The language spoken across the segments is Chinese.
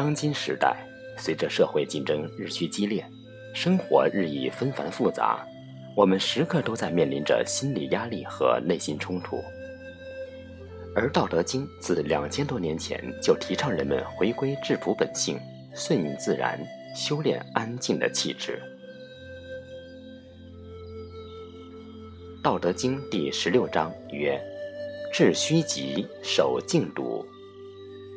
当今时代，随着社会竞争日趋激烈，生活日益纷繁复杂，我们时刻都在面临着心理压力和内心冲突。而《道德经》自两千多年前就提倡人们回归质朴本性，顺应自然，修炼安静的气质。《道德经》第十六章曰：“致虚极，守静笃。”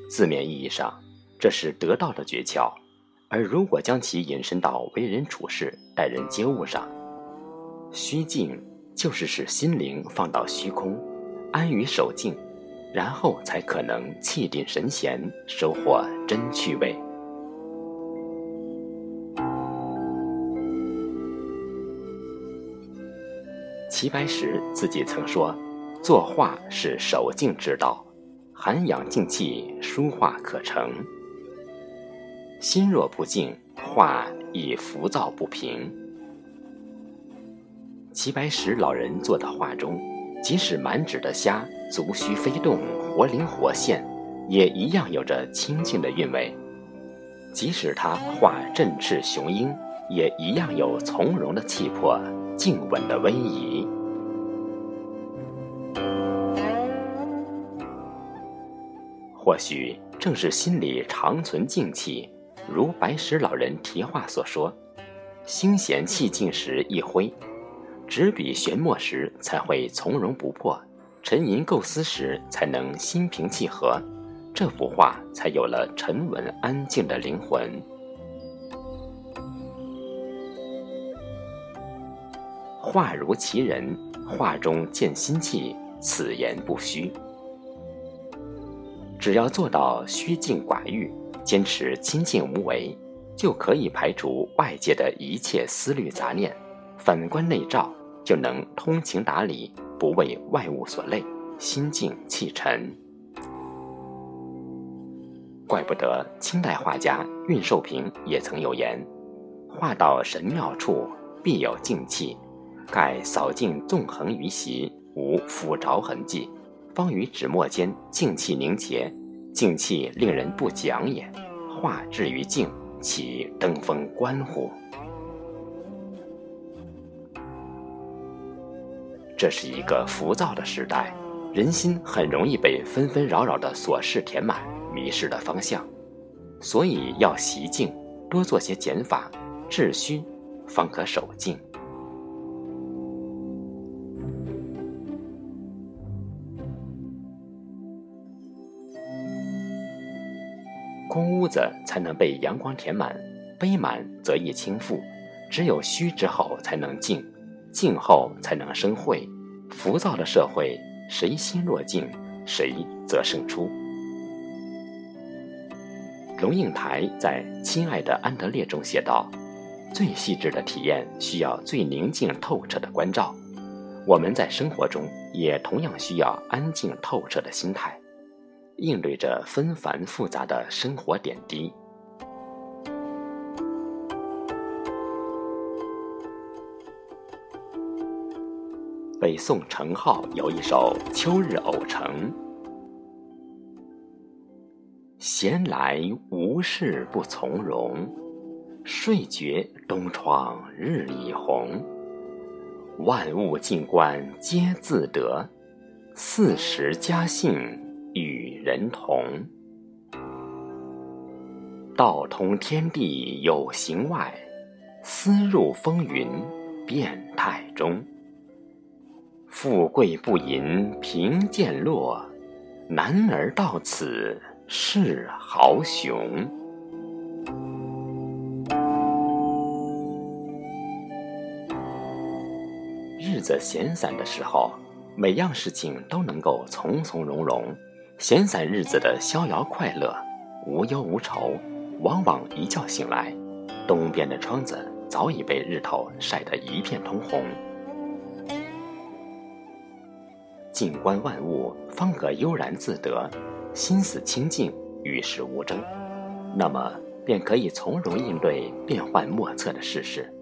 字面意义上，这是得道的诀窍；而如果将其引申到为人处事、待人接物上，虚静就是使心灵放到虚空，安于守静，然后才可能气定神闲，收获真趣味。齐白石自己曾说：“作画是守静之道。”涵养静气，书画可成。心若不静，画亦浮躁不平。齐白石老人做的画中，即使满纸的虾，足须飞动，活灵活现，也一样有着清静的韵味；即使他画振翅雄鹰，也一样有从容的气魄，静稳的威仪。或许正是心里常存静气，如白石老人题画所说：“心闲气静时一挥，执笔悬墨时才会从容不迫，沉吟构思时才能心平气和，这幅画才有了沉稳安静的灵魂。”画如其人，画中见心气，此言不虚。只要做到虚静寡欲，坚持清静无为，就可以排除外界的一切思虑杂念，反观内照，就能通情达理，不为外物所累，心静气沉。怪不得清代画家运寿平也曾有言：“画到神妙处，必有静气；盖扫尽纵横于席，无腐着痕迹。”方于纸墨间静气凝结，静气令人不讲也。化至于静，岂登峰观乎？这是一个浮躁的时代，人心很容易被纷纷扰扰的琐事填满，迷失了方向。所以要习静，多做些减法，致虚，方可守静。空屋子才能被阳光填满，杯满则易倾覆。只有虚之后才能静，静后才能生慧。浮躁的社会，谁心若静，谁则胜出。龙应台在《亲爱的安德烈》中写道：“最细致的体验需要最宁静透彻的关照。我们在生活中也同样需要安静透彻的心态。”应对着纷繁复杂的生活点滴。北宋程颢有一首《秋日偶成》：“闲来无事不从容，睡觉东窗日已红。万物静观皆自得，四时佳兴。”与人同，道通天地有形外，思入风云变态中。富贵不淫贫贱落，男儿到此是豪雄。日子闲散的时候，每样事情都能够从从容容。闲散日子的逍遥快乐，无忧无愁，往往一觉醒来，东边的窗子早已被日头晒得一片通红。静观万物，方可悠然自得，心思清净，与世无争，那么便可以从容应对变幻莫测的世事。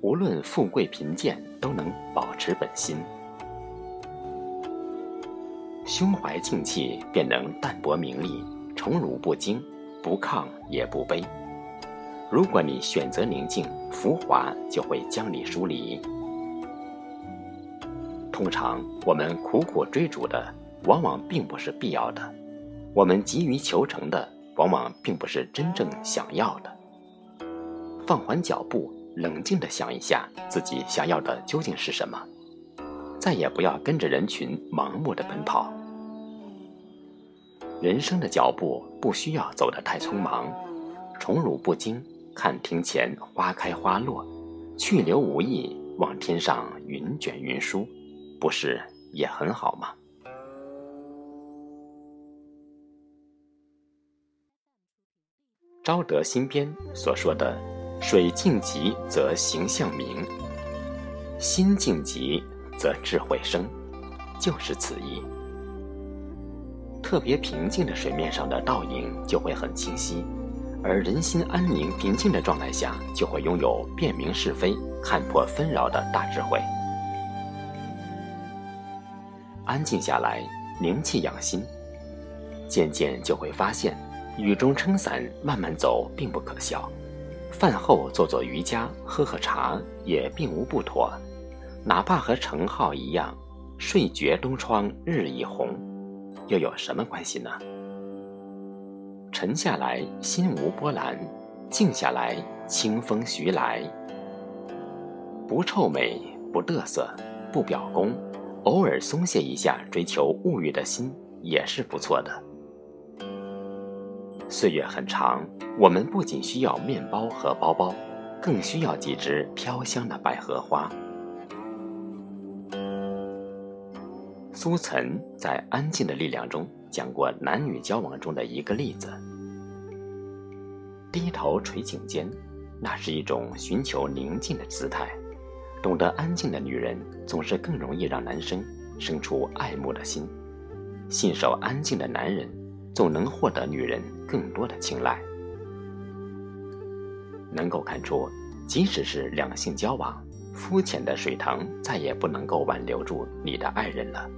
无论富贵贫贱，都能保持本心。胸怀静气，便能淡泊名利，宠辱不惊，不亢也不卑。如果你选择宁静，浮华就会将你疏离。通常我们苦苦追逐的，往往并不是必要的；我们急于求成的，往往并不是真正想要的。放缓脚步，冷静地想一下自己想要的究竟是什么，再也不要跟着人群盲目的奔跑。人生的脚步不需要走得太匆忙，宠辱不惊。看庭前花开花落，去留无意，望天上云卷云舒，不是也很好吗？昭德新编所说的“水静极则形象明，心静极则智慧生”，就是此意。特别平静的水面上的倒影就会很清晰。而人心安宁、平静的状态下，就会拥有辨明是非、看破纷扰的大智慧。安静下来，凝气养心，渐渐就会发现，雨中撑伞慢慢走并不可笑，饭后做做瑜伽、喝喝茶也并无不妥，哪怕和程颢一样，睡觉东窗日已红，又有什么关系呢？沉下来，心无波澜；静下来，清风徐来。不臭美，不嘚瑟，不表功，偶尔松懈一下追求物欲的心也是不错的。岁月很长，我们不仅需要面包和包包，更需要几枝飘香的百合花。苏岑在《安静的力量》中讲过男女交往中的一个例子：低头垂颈间，那是一种寻求宁静的姿态。懂得安静的女人，总是更容易让男生生出爱慕的心；信守安静的男人，总能获得女人更多的青睐。能够看出，即使是两性交往，肤浅的水塘再也不能够挽留住你的爱人了。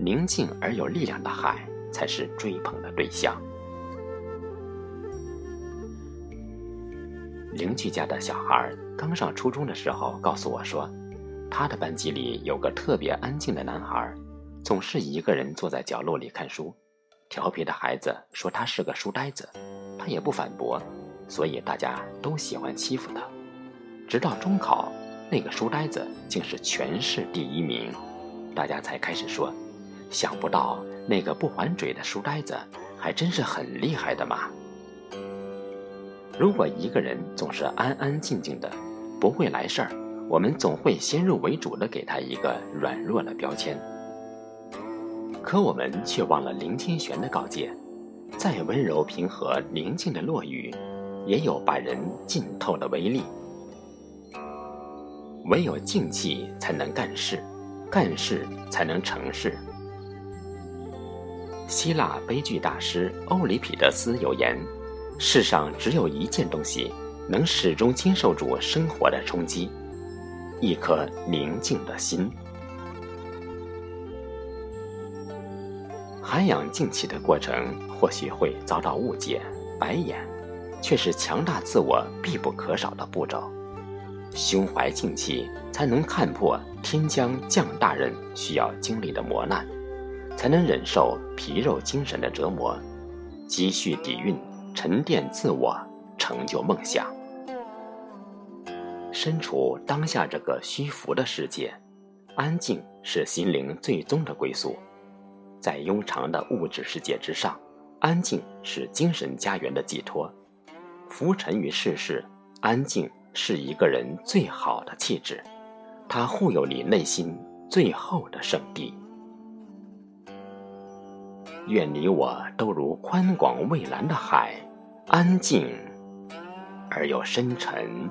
宁静而有力量的海，才是追捧的对象。邻居家的小孩刚上初中的时候告诉我说，他的班级里有个特别安静的男孩，总是一个人坐在角落里看书。调皮的孩子说他是个书呆子，他也不反驳，所以大家都喜欢欺负他。直到中考，那个书呆子竟是全市第一名，大家才开始说。想不到那个不还嘴的书呆子，还真是很厉害的嘛！如果一个人总是安安静静的，不会来事儿，我们总会先入为主的给他一个软弱的标签。可我们却忘了林清玄的告诫：再温柔平和、宁静的落雨，也有把人浸透的威力。唯有静气才能干事，干事才能成事。希腊悲剧大师欧里庇得斯有言：“世上只有一件东西能始终经受住生活的冲击，一颗宁静的心。涵养静气的过程或许会遭到误解、白眼，却是强大自我必不可少的步骤。胸怀静气，才能看破天将降大任需要经历的磨难。”才能忍受皮肉精神的折磨，积蓄底蕴，沉淀自我，成就梦想。身处当下这个虚浮的世界，安静是心灵最终的归宿。在庸常的物质世界之上，安静是精神家园的寄托。浮沉于世事，安静是一个人最好的气质，它护佑你内心最后的圣地。愿你我都如宽广蔚蓝的海，安静而又深沉。